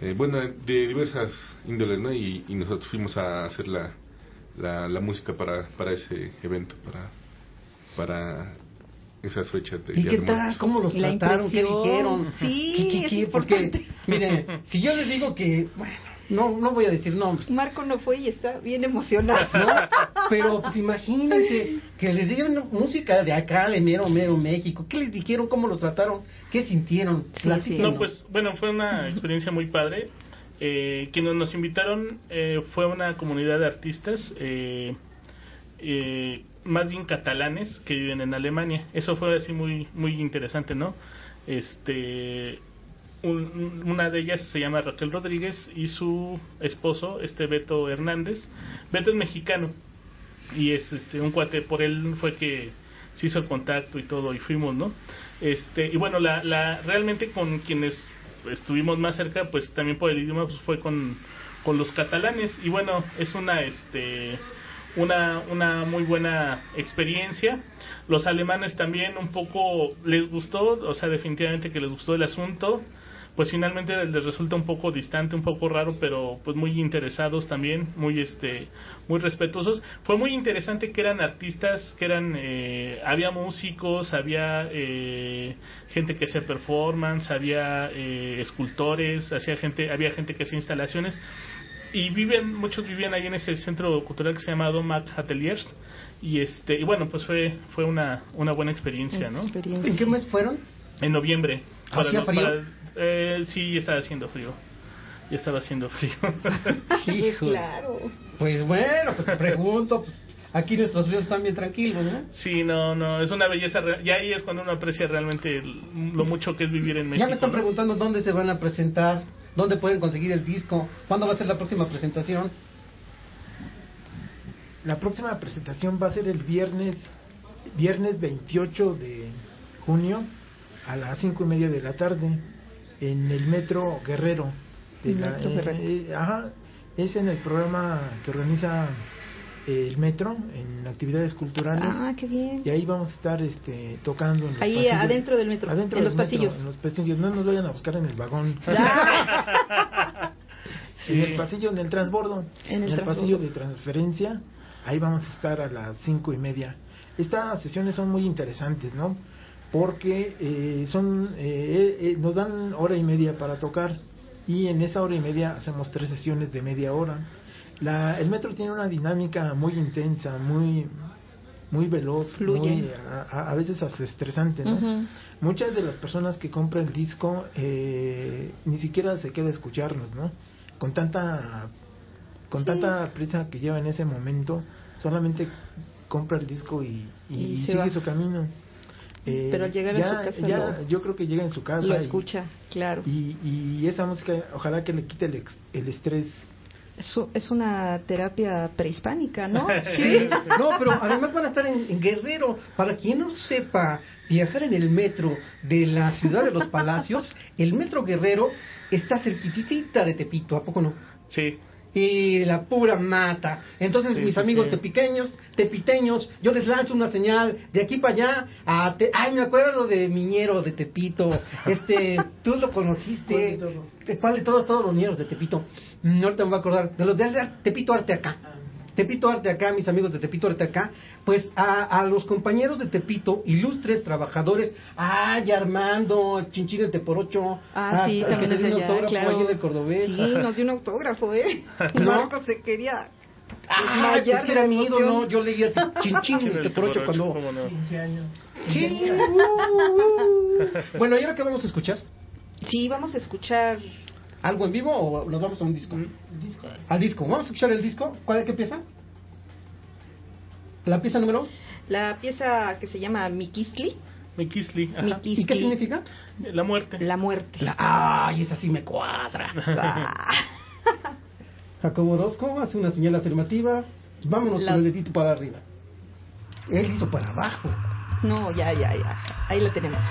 eh, bueno de diversas índoles ¿no? y, y nosotros fuimos a hacer la, la, la música para, para ese evento para para esas fechas de ¿Y qué tal? ¿Cómo los trataron? ¿Qué dijeron? Sí, ¿Qué, qué, es qué? Porque, importante. mire, si yo les digo que, bueno, no, no voy a decir nombres, Marco no fue y está bien emocionado. ¿no? [laughs] Pero pues imagínense que les dieron música de acá, de mero, mero México. ¿Qué les dijeron? ¿Cómo los trataron? ¿Qué sintieron? Sí. No, pues bueno, fue una experiencia muy padre. Eh, quienes nos invitaron eh, fue una comunidad de artistas, eh, eh, más bien catalanes, que viven en Alemania. Eso fue así muy muy interesante, ¿no? Este, un- una de ellas se llama Raquel Rodríguez y su esposo, este Beto Hernández. Beto es mexicano y es este un cuate por él fue que se hizo el contacto y todo y fuimos no este y bueno la, la realmente con quienes estuvimos más cerca pues también por el idioma pues fue con con los catalanes. Y bueno es una este una una muy buena experiencia. Los alemanes también un poco les gustó o sea definitivamente que les gustó el asunto pues finalmente les resulta un poco distante, un poco raro, pero pues muy interesados también, muy este, muy respetuosos. Fue muy interesante que eran artistas, que eran, eh, había músicos, había eh, gente que hacía performance, había eh, escultores, hacía gente, había gente que hacía instalaciones y viven, muchos vivían ahí en ese centro cultural que se llama Domac Ateliers y este, y bueno pues fue, fue una, una buena experiencia, ¿no? Experiencia. ¿En qué mes fueron? En noviembre. ¿Hacía no- frío? eh, sí, estaba haciendo frío. Ya estaba haciendo frío. [laughs] Hijo. Claro. Pues bueno, pues te pregunto. pues, aquí nuestros ríos están bien tranquilos, ¿no? sí, no, no, es una belleza. Y ahí es cuando uno aprecia realmente lo mucho que es vivir en México. Ya me están ¿no? preguntando dónde se van a presentar, dónde pueden conseguir el disco, cuándo va a ser la próxima presentación. La próxima presentación va a ser el viernes viernes 28 de junio a las cinco y media de la tarde en el Metro Guerrero. De la- Metro eh, Guerrero. eh, ajá, es en el programa que organiza eh, el Metro en actividades culturales. Ah, qué bien. Y ahí vamos a estar este, tocando en los Ahí pasillos. adentro del metro, Adentro en del los metro, pasillos. En los pasillos. No nos vayan a buscar en el vagón. [laughs] Sí. [laughs] En el pasillo, en el transbordo. En el transbordo. pasillo de transferencia. Ahí vamos a estar a las cinco y media. Estas sesiones son muy interesantes, ¿no? Porque eh, son eh, eh, nos dan hora y media para tocar y en esa hora y media hacemos tres sesiones de media hora. La, el metro tiene una dinámica muy intensa, muy muy veloz, Fluye. muy, a, a- veces hasta estresante, ¿no? Muchas de las personas que compran el disco eh, ni siquiera se queda a escucharnos, ¿no? Con tanta con tanta prisa que lleva en ese momento, solamente compra el disco y, y Y se sigue va. su camino. Eh, Pero al llegar a ya- su casa ya- lo- yo creo que llega en su casa Lo y- escucha, claro. y, y esa música ojalá que le quite el, ex- el estrés es una terapia prehispánica, ¿no? [laughs] Sí, no, pero además van a estar en, en Guerrero. Para quien no sepa viajar en el metro de la ciudad de los Palacios, el metro Guerrero está cerquitita de Tepito, ¿a poco no? Sí. Y la pura mata. Entonces, Sí, mis sí, amigos sí. tepiqueños, tepiteños, yo les lanzo una señal de aquí para allá. A Te- Ay, me acuerdo de Miñero de Tepito. Este, [laughs] tú lo conociste. ¿Cuál de todos? ¿De ¿Cuál de todos? Todos los miñeros de Tepito. Mm, ahorita me voy a acordar. De los de Tepito Arte acá. Tepito Arte acá, mis amigos de Tepito Arte acá, pues a, a los compañeros de Tepito, ilustres trabajadores, ay Armando, Chinchín el Teporocho, Ah, sí, también es un autógrafo claro. ahí Cordobés. Sí, nos dio un autógrafo, ¿eh? [laughs] ¿No? Marco se quería Ah, desmayar pues era mi ídolo, yo leía Sí, [laughs] el Teporocho Teporocho, cuando... cómo no. 15 años. Sí. uh. [laughs] bueno, ¿y ahora qué vamos a escuchar? Sí, vamos a escuchar ¿Algo en vivo o nos vamos a un disco? Al disco. Vamos a escuchar el disco. ¿Cuál es qué pieza? ¿La pieza número? la pieza que se llama Mikisli, Mikisli. ¿Y qué significa? La muerte. la muerte. La, ¡Ay, esa sí me cuadra! [laughs] Jacobo Orozco hace una señal afirmativa. Vámonos La- con el dedito para arriba. Él hizo para abajo. No, ya, ya, ya. Ahí la tenemos.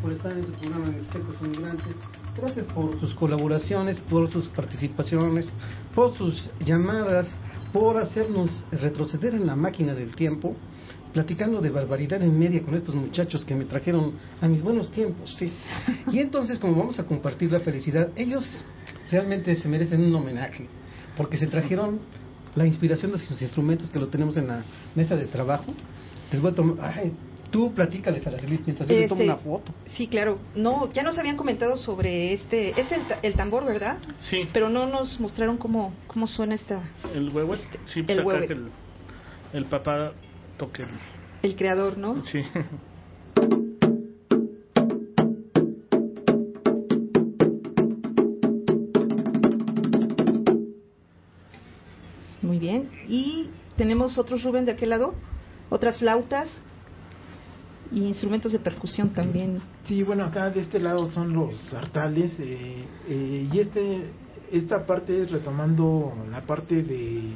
Por estar en su programa Mixtecos Inmigrantes. Gracias por sus colaboraciones, por sus participaciones, por sus llamadas, por hacernos retroceder en la máquina del tiempo, platicando de barbaridad en media con estos muchachos que me trajeron a mis buenos tiempos, sí. Y entonces, como vamos a compartir la felicidad, ellos realmente se merecen un homenaje, porque se trajeron la inspiración de sus instrumentos que lo tenemos en la mesa de trabajo. Les voy a tomar, ay, tú platícales a la Celit mientras yo les tomo Este, una foto. Sí, claro. No, ya nos habían comentado sobre este, es el, el tambor, ¿verdad? Sí, Pero no nos mostraron cómo, cómo suena esta, el huevo. Sí, pues el acá el, el papá toque el... el creador, ¿no? Sí. Muy bien. Y tenemos otros Rubén de aquel lado, otras flautas y instrumentos de percusión también. Sí, bueno, acá de este lado son los sartales eh, eh, y este esta parte es retomando la parte de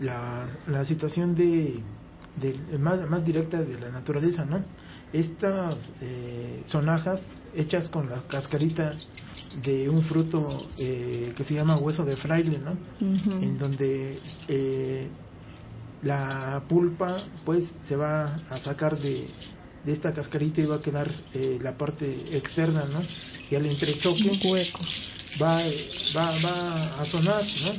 la, la situación de, de- más, más directa de la naturaleza, ¿no? Estas eh, sonajas hechas con la cascarita de un fruto eh, que se llama hueso de fraile, ¿no? en donde eh, la pulpa pues se va a sacar de, de esta cascarita va a quedar eh, la parte externa, ¿no? Y al entrechoque va, va, va a sonar, ¿no?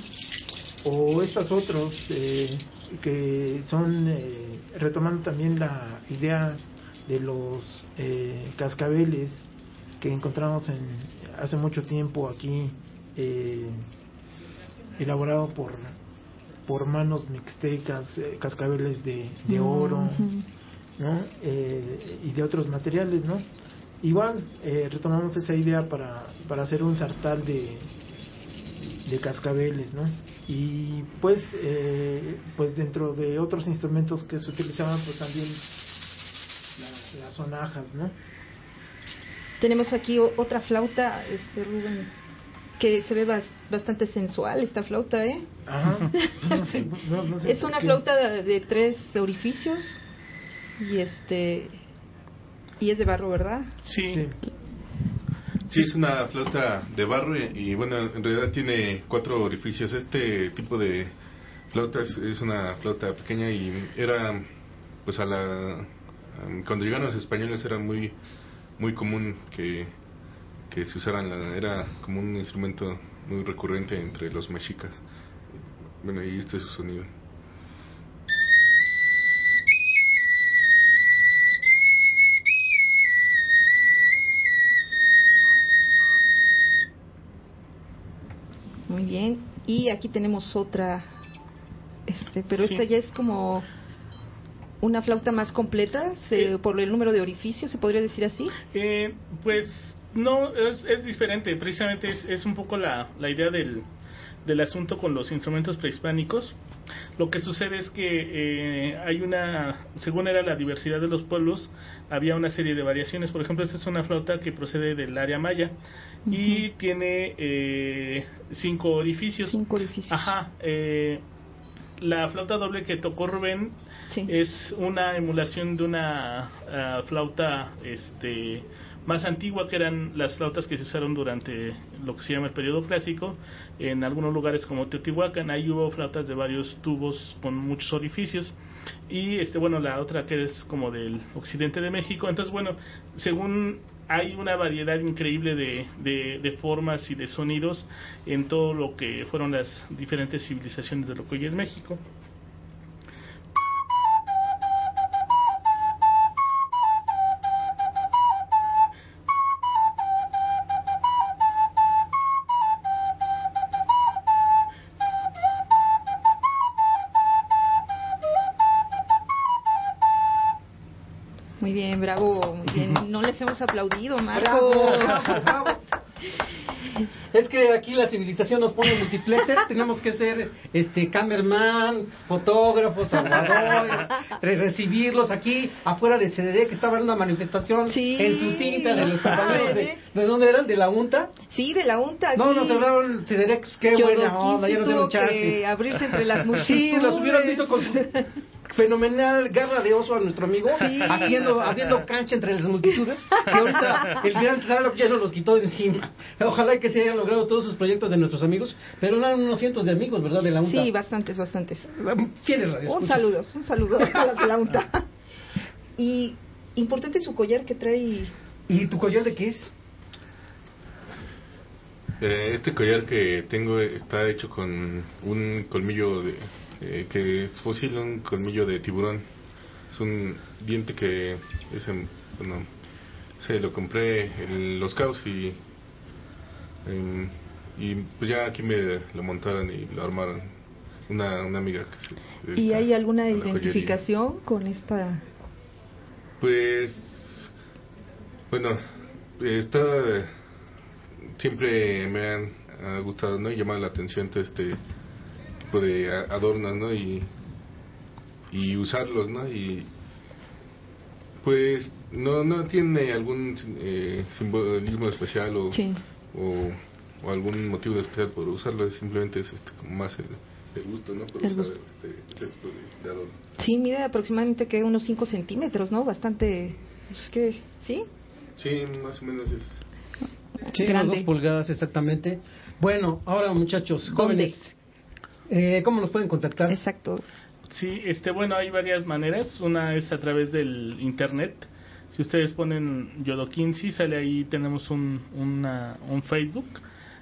O estos otros eh, que son eh, retomando también la idea de los eh, cascabeles que encontramos en, hace mucho tiempo aquí eh, elaborado por por manos mixtecas, eh, cascabeles de, de oro, ¿no? Eh, y de otros materiales, ¿no? Igual eh, retomamos esa idea para, para hacer un sartal de, de cascabeles, ¿no? Y pues, eh, pues dentro de otros instrumentos que se utilizaban, pues también la- las sonajas, ¿no? Tenemos aquí otra flauta, este Rubén, que se ve bas- bastante sensual esta flauta, ¿eh? Ajá. [laughs] No sé, no- no sé Es una qué. flauta de, de tres orificios y este y es de barro, ¿verdad? Sí. Sí. Sí, es una flauta de barro y, y, bueno, en realidad tiene cuatro orificios. Este tipo de flauta es, es una flauta pequeña y era, pues a la... Cuando llegaron los españoles era muy muy común que, que se usaran, la- era como un instrumento muy recurrente entre los mexicas. Bueno, y este es su sonido. Y aquí tenemos otra este, pero Sí. esta ya es como una flauta más completa, se- Eh. por el número de orificios, se podría decir así. Eh, pues no, es, es diferente. Precisamente es, es un poco la, la idea del, del asunto con los instrumentos prehispánicos. Lo que sucede es que eh, hay una, según era la diversidad de los pueblos, había una serie de variaciones. Por ejemplo, esta es una flauta que procede del área maya y tiene eh, cinco orificios. Cinco orificios. Ajá. eh, la flauta doble que tocó Rubén Sí. es una emulación de una ah, flauta este más antigua que eran las flautas que se usaron durante lo que se llama el periodo clásico en algunos lugares como Teotihuacán ahí hubo flautas de varios tubos con muchos orificios y este bueno la otra que es como del occidente de México. Entonces bueno según hay una variedad increíble de, de, de formas y de sonidos en todo lo que fueron las diferentes civilizaciones de lo que hoy es México civilización nos pone multiplexer, [laughs] tenemos que ser este cameraman, fotógrafos, salvadores, re- recibirlos aquí afuera de CDD que estaba en una manifestación Sí. en su tinta de los compañeros de. ¿de dónde eran? ¿De la UNTA? Sí, de la UNTA. No, nos cerraron CDD, pues qué Yodoquín buena onda, sí ya nos dieron chance. abrirse entre las [laughs] Sí, multitudes. los hubieran visto con su fenomenal garra de oso a nuestro amigo, haciendo, habiendo cancha entre las multitudes, que ahorita el gran Tlaloc ya nos los quitó de encima. Ojalá que se hayan logrado todos sus proyectos de nuestros amigos, pero eran unos cientos de amigos, ¿verdad? De la UNTA. Sí, bastantes, bastantes. Fieles radios. Un saludo, un saludo a los de la UNTA. Y importante su collar que trae. ¿Y tu collar de qué es? Eh, este collar que tengo está hecho con un colmillo de, eh, que es fósil, un colmillo de tiburón. Es un diente que es en- bueno, se lo compré en Los Caos y em, y pues ya aquí me lo montaron y lo armaron una, una amiga que se ¿Y hay alguna joyería. identificación con esta? Pues, bueno, está, siempre me han ha gustado, ¿no? Y llamado la atención este tipo de adornos, ¿no? Y, y usarlos, ¿no? Y, pues, no, no tiene algún eh, simbolismo especial o, Sí. o, o algún motivo especial por usarlo, simplemente es este, como más el, el gusto, ¿no? Por El usar gusto. este, este tipo de, de adorno. Sí, mide aproximadamente que unos 5 centímetros, ¿no? Bastante. Pues, ¿qué? ¿Sí? Sí, más o menos es. Sí, unas dos pulgadas exactamente. Bueno, ahora muchachos, ¿Dónde? Eh, ¿cómo nos pueden contactar? Exacto. Sí, este, bueno, hay varias maneras. Una es a través del internet. Si ustedes ponen Yodokinsi, sale ahí, tenemos un, una, un Facebook.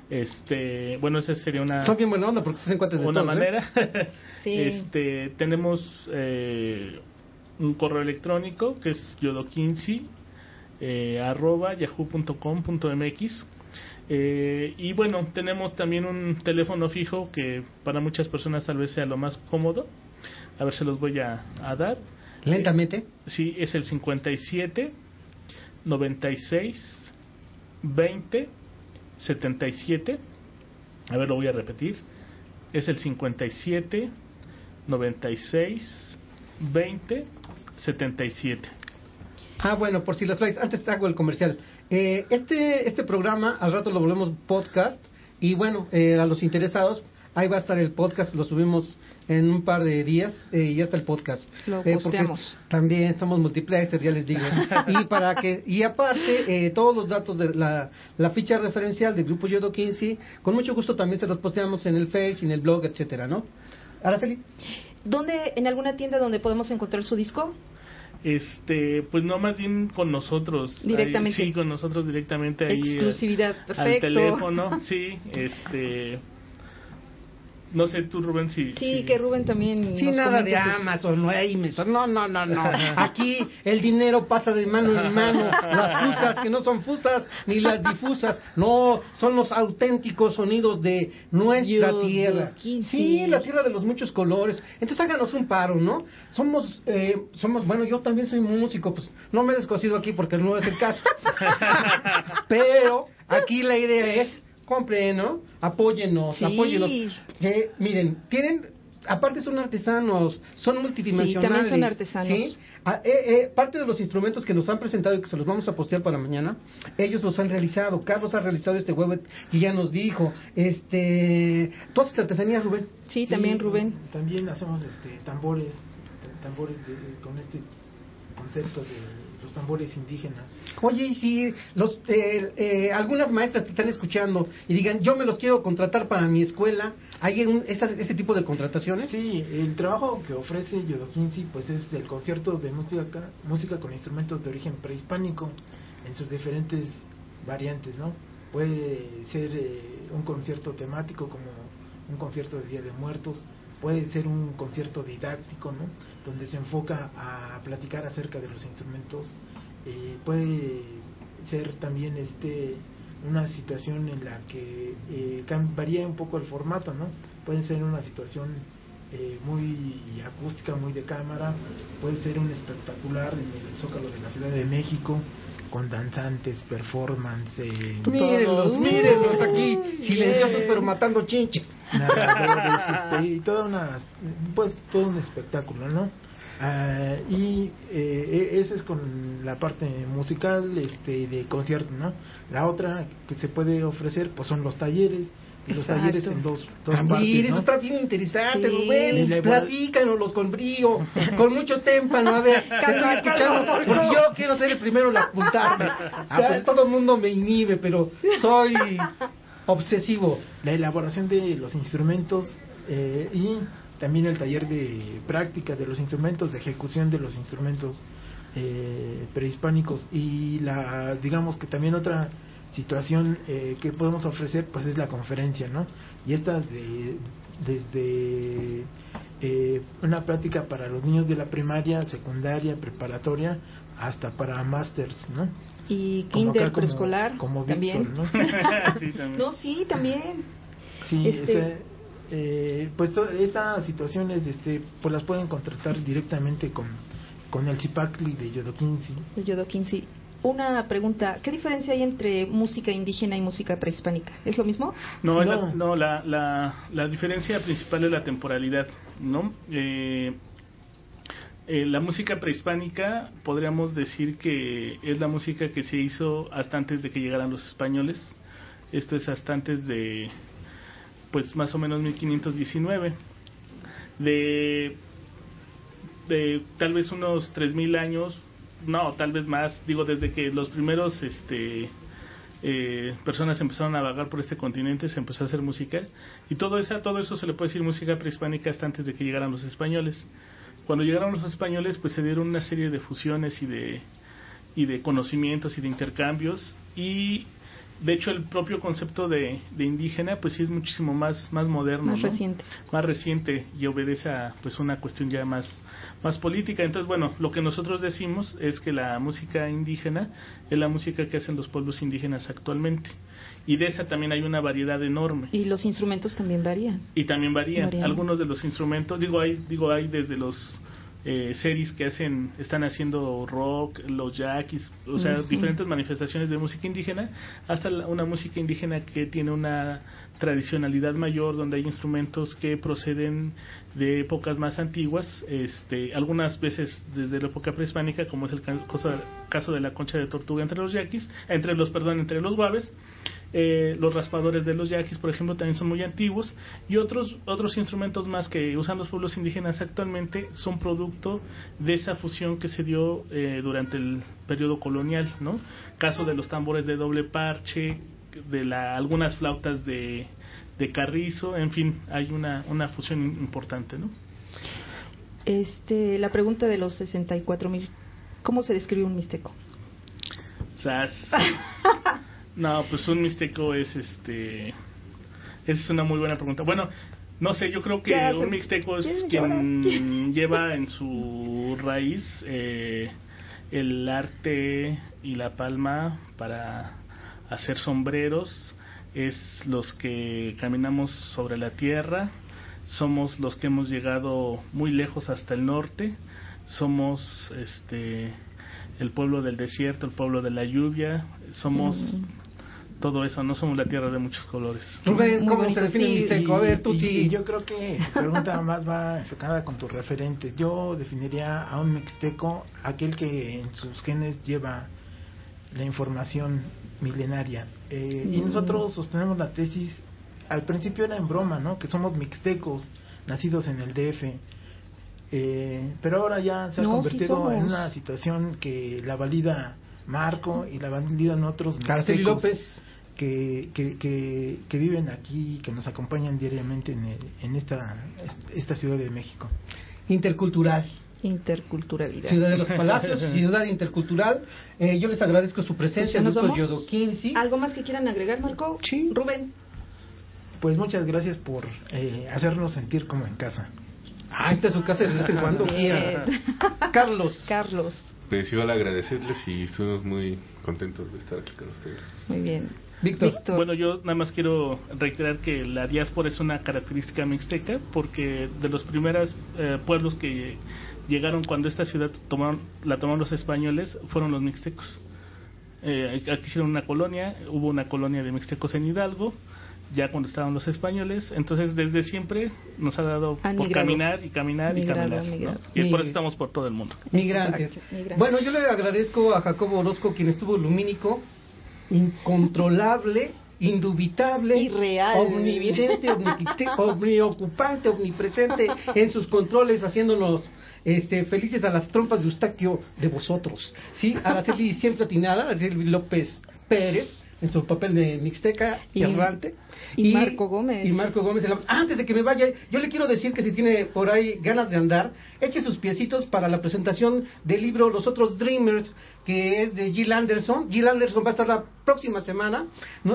Este, bueno, esa sería una, Son bien buena onda porque se cuates de una todos, ¿eh? manera. Sí. [laughs] Este, tenemos eh, un correo electrónico que es yodokinsi eh, arroba yahoo.com.mx eh, y bueno, tenemos también un teléfono fijo que para muchas personas tal vez sea lo más cómodo. A ver, se los voy a, a dar. Lentamente. Sí, es el 57 96 20 77. A ver, lo voy a repetir. Es el 57 96 20 77. Ah, bueno, por si las traes, antes te hago el comercial. Eh, este, este programa al rato lo volvemos podcast y bueno, eh, a los interesados, ahí va a estar el podcast, lo subimos en un par de días eh, y ya está el podcast. Lo Eh, porque posteamos. También somos multiplexers, ya les digo. [laughs] y para que y aparte, eh, todos los datos de la, la ficha referencial del grupo Yodo 15, con mucho gusto también se los posteamos en el Face, en el blog, etcétera, ¿no? Araceli. ¿Dónde, en alguna tienda donde podemos encontrar su disco? Este, pues no más bien con nosotros. Ahí- Directamente. sí, con nosotros directamente ahí. eh, Exclusividad, Al perfecto. teléfono, [laughs] sí, este no sé tú Rubén si Sí, si- que Rubén también. Sí, nos nada de Amazon, no hay Amazon. No, no, no, no. [laughs] Aquí el dinero pasa de mano en mano. Las fusas que no son fusas ni las difusas. No, son los auténticos sonidos de nuestra Yo, tierra. Sí, la tierra de los muchos colores. Entonces háganos un paro, ¿no? Somos, eh, somos, bueno, yo también soy músico, pues no me he descosido aquí porque no es el caso. [laughs] Pero aquí la idea es, compren, ¿no? Apóyennos, Sí. apóyennos. Que, miren, tienen, aparte son artesanos, son multidimensionales. Sí, también son artesanos. ¿sí? Ah, eh, eh, parte de los instrumentos que nos han presentado y que se los vamos a postear para mañana, ellos los han realizado. Carlos ha realizado este web que ya nos dijo. Este, ¿Tú haces artesanía, Rubén? Sí, también Rubén. También hacemos este tambores, tambores de- con este concepto de los tambores indígenas. Oye, y si los, eh, eh, algunas maestras te están escuchando y digan, yo me los quiero contratar para mi escuela, ¿hay un, esas- ese tipo de contrataciones? Sí, el trabajo que ofrece Yodokinsi pues es el concierto de música, música con instrumentos de origen prehispánico en sus diferentes variantes, ¿no? Puede ser eh, un concierto temático como un concierto de Día de Muertos, puede ser un concierto didáctico, ¿no? Donde se enfoca a platicar acerca de los instrumentos, eh, puede ser también este una situación en la que eh, varía un poco el formato, ¿no? Puede ser una situación eh, muy acústica, muy de cámara, puede ser un espectacular en el Zócalo de la Ciudad de México, con danzantes, performance, eh, Mírenlos, Uh, mírenlos aquí, silenciosos pero matando chinches. narradores, [laughs] este, y toda una, pues todo un espectáculo, ¿no? Ah, y eh, e- ese es con la parte musical, este, de concierto, ¿no? La otra que se puede ofrecer, pues son los talleres, los Exacto. talleres en dos, dos Ah, partes, mira, ¿no? eso está bien interesante, Sí. Rubén. Platícanos con brío, [laughs] con mucho témpano. A ver, te estoy escuchando, porque yo quiero ser el primero en apuntarte. O sea, todo el mundo me inhibe, pero soy obsesivo. la elaboración de los instrumentos eh, y también el taller de práctica de los instrumentos, de ejecución de los instrumentos eh, prehispánicos y la digamos que también otra situación eh, que podemos ofrecer pues es la conferencia, ¿no? Y esta de, desde eh, una práctica para los niños de la primaria, secundaria, preparatoria hasta para másters, ¿no? Y kinder como- preescolar como también. ¿no? [laughs] [laughs] sí, también. No, sí, también. Sí, Este- o sea, eh, pues estas situaciones este, pues las pueden contratar directamente con, con el Cipacli de Yodoquinsi. El Yodoquín, sí. Una pregunta, ¿qué diferencia hay entre música indígena y música prehispánica? ¿Es lo mismo? No, es la- No. no, la, la, la diferencia principal es la temporalidad, ¿no? Eh, eh, la música prehispánica podríamos decir que es la música que se hizo hasta antes de que llegaran los españoles. Esto es hasta antes de, pues más o menos 1519. De, de tal vez unos 3000 años, no, tal vez más, digo, desde que los primeros, este, eh, personas empezaron a vagar por este continente, se empezó a hacer música. Y todo eso, todo eso se le puede decir música prehispánica hasta antes de que llegaran los españoles. Cuando llegaron los españoles, pues se dieron una serie de fusiones y de y de conocimientos y de intercambios. Y de hecho el propio concepto de, de indígena pues sí es muchísimo más más moderno Más ¿no? reciente. más reciente y obedece a pues una cuestión ya más más política entonces bueno lo que nosotros decimos es que la música indígena es la música que hacen los pueblos indígenas actualmente y de esa también hay una variedad enorme Y los instrumentos también varían. y también varían. Varían. Algunos de los instrumentos, digo, hay, digo, hay desde los eh, series que hacen, están haciendo rock, los yaquis, o sea, diferentes manifestaciones de música indígena, hasta la- una música indígena que tiene una tradicionalidad mayor, donde hay instrumentos que proceden de épocas más antiguas, este, algunas veces desde la época prehispánica, como es el ca- cosa- caso de la concha de tortuga entre los yaquis, entre los, perdón, entre los guaves, eh, los raspadores de los yaquis, por ejemplo, también son muy antiguos y otros otros instrumentos más que usan los pueblos indígenas actualmente son producto de esa fusión que se dio eh, durante el periodo colonial, ¿no? Caso de los tambores de doble parche, de la, algunas flautas de, de carrizo, en fin, hay una, una fusión importante, ¿no? Este, la pregunta de los 64 mil, ¿cómo se describe un mixteco? [laughs] No, pues un mixteco es este. Es una muy buena pregunta. Bueno, no sé, yo creo que un mixteco es ¿Quieres quien [laughs] lleva [laughs] en su raíz eh, el arte y la palma para hacer sombreros. Es los que caminamos sobre la tierra. Somos los que hemos llegado muy lejos hasta el norte. Somos este el pueblo del desierto, el pueblo de la lluvia. Somos todo eso, no somos la tierra de muchos colores. Rubén, ¿cómo bonito, se define el sí, mixteco? A ver, tú y- sí. y yo creo que tu pregunta [laughs] más va enfocada con tus referentes. Yo definiría a un mixteco aquel que en sus genes lleva la información milenaria. Eh, Y Mm. nosotros sostenemos la tesis, al principio era en broma, ¿no? Que somos mixtecos, nacidos en el DF. Eh, pero ahora ya se ha No, sí convertido en una situación que la valida Marco y la validan otros Araceli mixtecos López. Que, que, que, que viven aquí, que nos acompañan diariamente en, el- en esta, esta Ciudad de México. Intercultural. Interculturalidad. Ciudad de los Palacios, [laughs] ciudad intercultural. Eh, yo les agradezco su presencia, Pues nos. Yodoquinsi. ¿Algo más que quieran agregar, Marco? Sí. Rubén. Pues muchas gracias por eh, hacernos sentir como en casa. Ah, esta es su casa de vez en cuando. [laughs] Carlos. Carlos. Pues igual agradecerles y estuvimos muy contentos de estar aquí con ustedes. Muy bien. Víctor. Bueno, yo nada más quiero reiterar que la diáspora es una característica mixteca porque de los primeros eh, pueblos que llegaron cuando esta ciudad tomaron, la tomaron los españoles fueron los mixtecos. Eh, aquí hicieron una colonia, hubo una colonia de mixtecos en Hidalgo, ya cuando estaban los españoles, entonces desde siempre nos ha dado Han por migrado. caminar y caminar Migrado, y caminar. Y por eso estamos por todo el mundo. Migrantes. Migrantes. Bueno, yo le agradezco a Jacobo Orozco, quien estuvo lumínico, incontrolable indubitable, Irreal. omnividente, [laughs] omniocupante, omnipresente en sus controles, haciéndonos este, felices a las trompas de Eustaquio de vosotros. Sí, Araceli siempre atinada, Araceli López Pérez, en su papel de Mixteca y, errante. y Marco Gómez. Y Marco Gómez. Antes de que me vaya, yo le quiero decir que si tiene por ahí ganas de andar, eche sus piecitos para la presentación del libro Los Otros Dreamers, que es de Jill Anderson. Jill Anderson va a estar la próxima semana.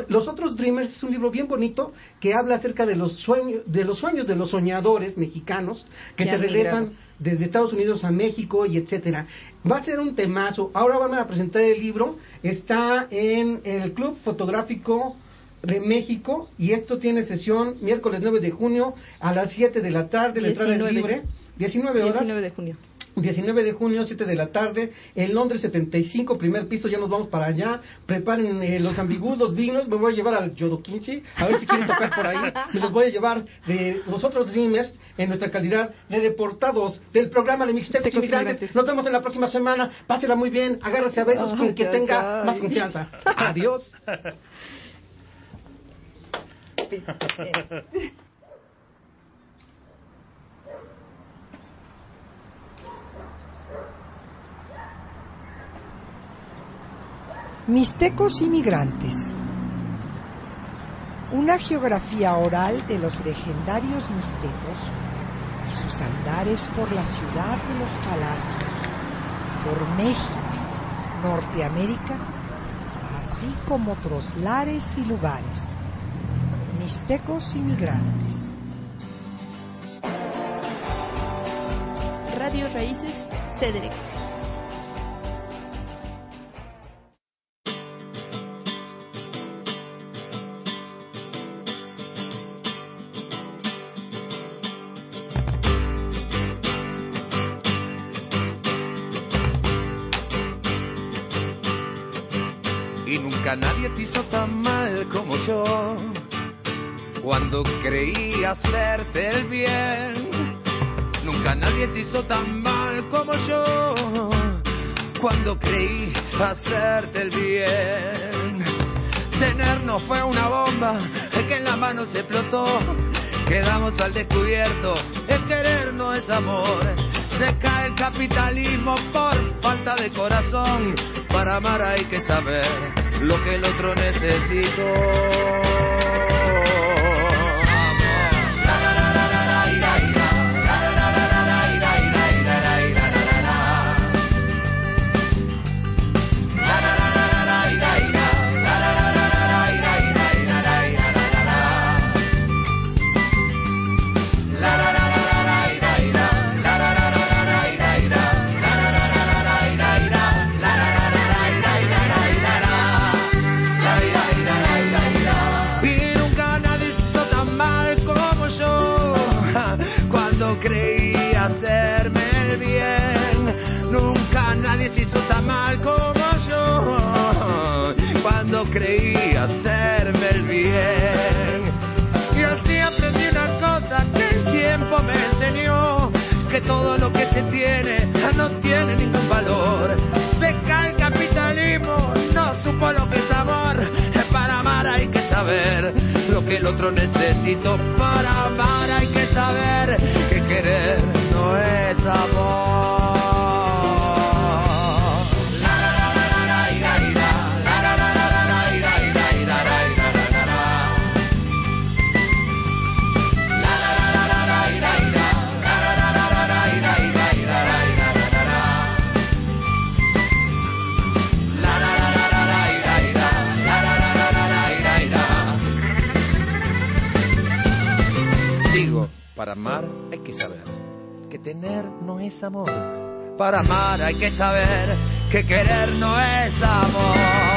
Los Otros Dreamers es un libro bien bonito que habla acerca de los sueños de los sueños de los soñadores mexicanos que, se regresan desde Estados Unidos a México y etcétera. Va a ser un temazo. Ahora van a presentar el libro. Está en el Club Fotográfico de México y esto tiene sesión miércoles 9 de junio a las 7 de la tarde. La entrada es 19. libre. 19 horas. 19 de junio. 19 de junio, 7 de la tarde, en Londres 75, primer piso, ya nos vamos para allá. Preparen eh, los ambigus, los vinos, me voy a llevar al Yodokinchi, a ver si quieren tocar por ahí. [laughs] Me los voy a llevar de los otros Dreamers en nuestra calidad de deportados del programa de Mixtecos Inmigrantes. Nos vemos en la próxima semana. Pásela muy bien, agárrese a besos con que ya tenga más confianza. [laughs] Adiós. [laughs] Mixtecos inmigrantes. Una geografía oral de los legendarios mixtecos y sus andares por la ciudad de los palacios, por México, Norteamérica, así como otros lares y lugares. Mixtecos inmigrantes. Radio Raíces, CEDREX. Y nunca nadie te hizo tan mal como yo. Cuando creí hacerte el bien, nunca nadie te hizo tan mal como yo. Cuando creí hacerte el bien, tenernos fue una bomba que en la mano se explotó. Quedamos al descubierto, el querer no es amor. Se cae el capitalismo por falta de corazón. Para amar hay que saber lo que el otro necesitó. Otro necesita Para amar. Hay que saber que querer no es amor tener no es amor. Para amar hay que saber que querer no es amor.